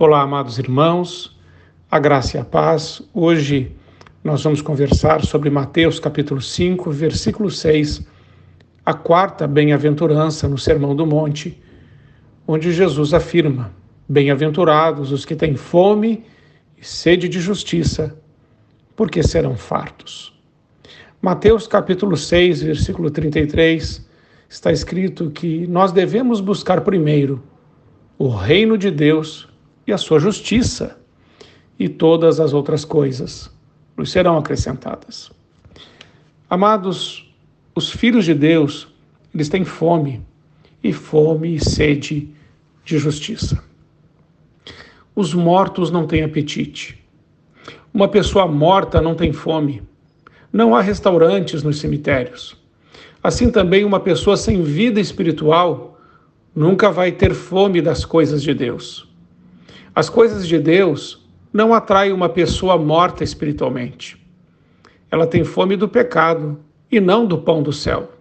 Olá, amados irmãos, a graça e a paz. Hoje nós vamos conversar sobre Mateus capítulo 5, versículo 6, a quarta bem-aventurança no Sermão do Monte, onde Jesus afirma: Bem-aventurados os que têm fome e sede de justiça, porque serão fartos. Mateus capítulo 6, versículo 33, está escrito que nós devemos buscar primeiro o reino de Deus e a sua justiça, e todas as outras coisas nos serão acrescentadas. Amados, os filhos de Deus, eles têm fome, e fome e sede de justiça. Os mortos não têm apetite. Uma pessoa morta não tem fome. Não há restaurantes nos cemitérios. Assim também, uma pessoa sem vida espiritual nunca vai ter fome das coisas de Deus. As coisas de Deus não atraem uma pessoa morta espiritualmente. Ela tem fome do pecado e não do pão do céu.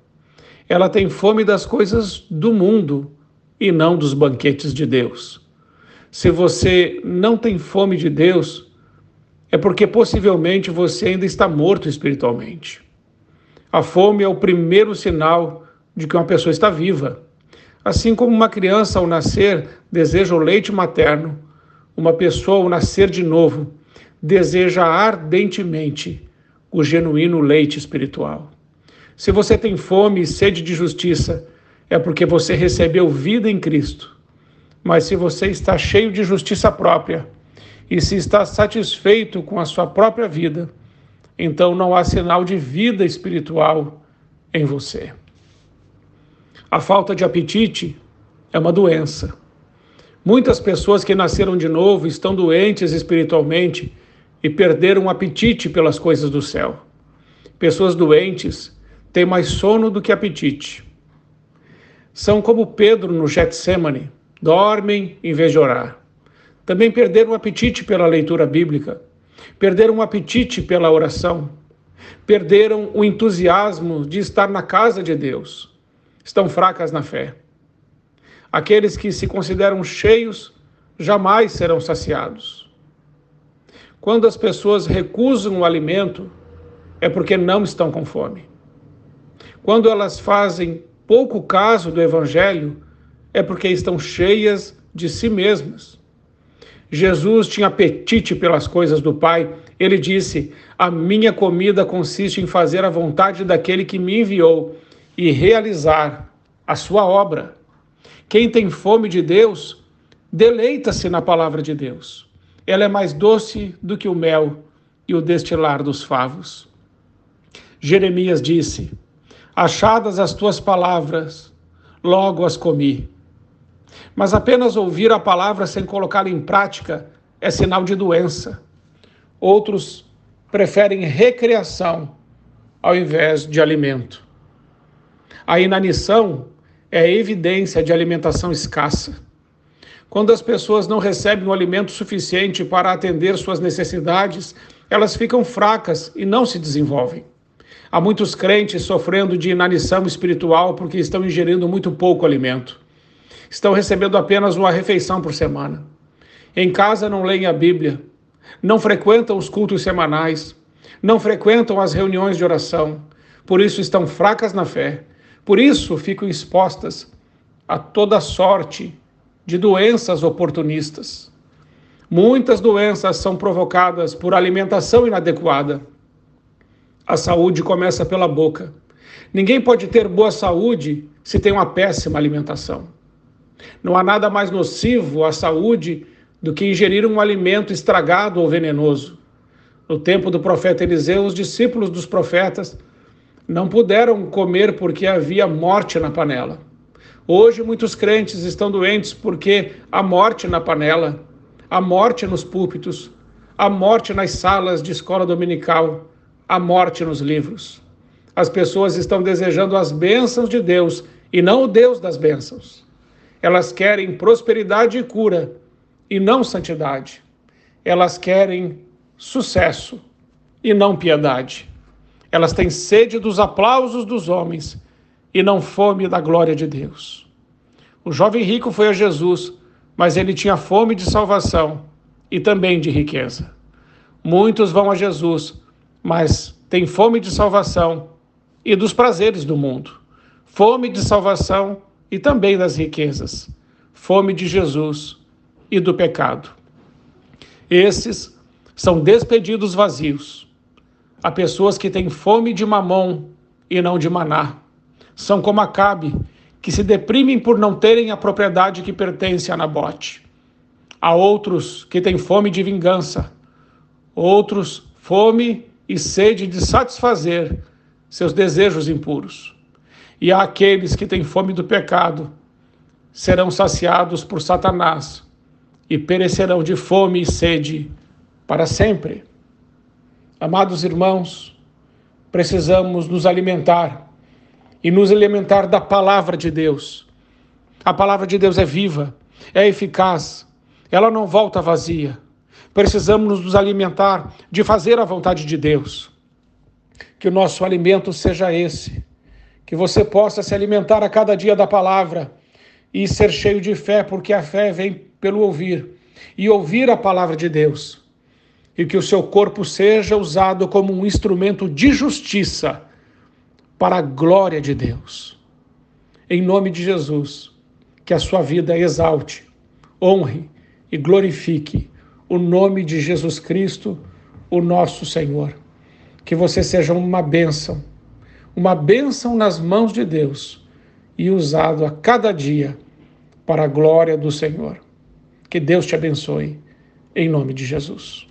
Ela tem fome das coisas do mundo e não dos banquetes de Deus. Se você não tem fome de Deus, é porque possivelmente você ainda está morto espiritualmente. A fome é o primeiro sinal de que uma pessoa está viva. Assim como uma criança ao nascer deseja o leite materno, uma pessoa ao nascer de novo deseja ardentemente o genuíno leite espiritual. Se você tem fome e sede de justiça, é porque você recebeu vida em Cristo. Mas se você está cheio de justiça própria e se está satisfeito com a sua própria vida, então não há sinal de vida espiritual em você. A falta de apetite é uma doença Muitas pessoas que nasceram de novo estão doentes espiritualmente e perderam o apetite pelas coisas do céu. Pessoas doentes têm mais sono do que apetite. São como Pedro no Getsemane, dormem em vez de orar. Também perderam o apetite pela leitura bíblica, perderam o apetite pela oração, perderam o entusiasmo de estar na casa de Deus. Estão fracas na fé. Aqueles que se consideram cheios jamais serão saciados. Quando as pessoas recusam o alimento, é porque não estão com fome. Quando elas fazem pouco caso do Evangelho, é porque estão cheias de si mesmas. Jesus tinha apetite pelas coisas do Pai. Ele disse: A minha comida consiste em fazer a vontade daquele que me enviou e realizar a sua obra. Quem tem fome de Deus, deleita-se na palavra de Deus. Ela é mais doce do que o mel e o destilar dos favos. Jeremias disse: Achadas as tuas palavras, logo as comi. Mas apenas ouvir a palavra sem colocá-la em prática é sinal de doença. Outros preferem recreação ao invés de alimento. A inanição é evidência de alimentação escassa. Quando as pessoas não recebem o alimento suficiente para atender suas necessidades, elas ficam fracas e não se desenvolvem. Há muitos crentes sofrendo de inanição espiritual porque estão ingerindo muito pouco alimento. Estão recebendo apenas uma refeição por semana. Em casa não leem a Bíblia, não frequentam os cultos semanais, não frequentam as reuniões de oração, por isso estão fracas na fé por isso ficam expostas a toda sorte de doenças oportunistas. Muitas doenças são provocadas por alimentação inadequada. A saúde começa pela boca. Ninguém pode ter boa saúde se tem uma péssima alimentação. Não há nada mais nocivo à saúde do que ingerir um alimento estragado ou venenoso. No tempo do profeta Eliseu, os discípulos dos profetas não puderam comer porque havia morte na panela. Hoje muitos crentes estão doentes porque há morte na panela, há morte nos púlpitos, há morte nas salas de escola dominical, há morte nos livros. As pessoas estão desejando as bênçãos de Deus e não o Deus das bênçãos. Elas querem prosperidade e cura e não santidade. Elas querem sucesso e não piedade. Elas têm sede dos aplausos dos homens e não fome da glória de Deus. O jovem rico foi a Jesus mas ele tinha fome de salvação e também de riqueza. Muitos vão a Jesus, mas têm fome de salvação e dos prazeres do mundo, fome de salvação e também das riquezas, fome de Jesus e do pecado. Esses são despedidos vazios. Há pessoas que têm fome de mamon e não de maná. São como Acabe, que se deprimem por não terem a propriedade que pertence a Nabote. Há outros que têm fome de vingança, outros fome e sede de satisfazer seus desejos impuros. E há aqueles que têm fome do pecado, serão saciados por Satanás e perecerão de fome e sede para sempre. Amados irmãos, precisamos nos alimentar e nos alimentar da palavra de Deus. A palavra de Deus é viva, é eficaz, ela não volta vazia. Precisamos nos alimentar de fazer a vontade de Deus. Que o nosso alimento seja esse, que você possa se alimentar a cada dia da palavra e ser cheio de fé, porque a fé vem pelo ouvir e ouvir a palavra de Deus. E que o seu corpo seja usado como um instrumento de justiça para a glória de Deus. Em nome de Jesus, que a sua vida exalte, honre e glorifique o nome de Jesus Cristo, o nosso Senhor. Que você seja uma bênção, uma bênção nas mãos de Deus e usado a cada dia para a glória do Senhor. Que Deus te abençoe, em nome de Jesus.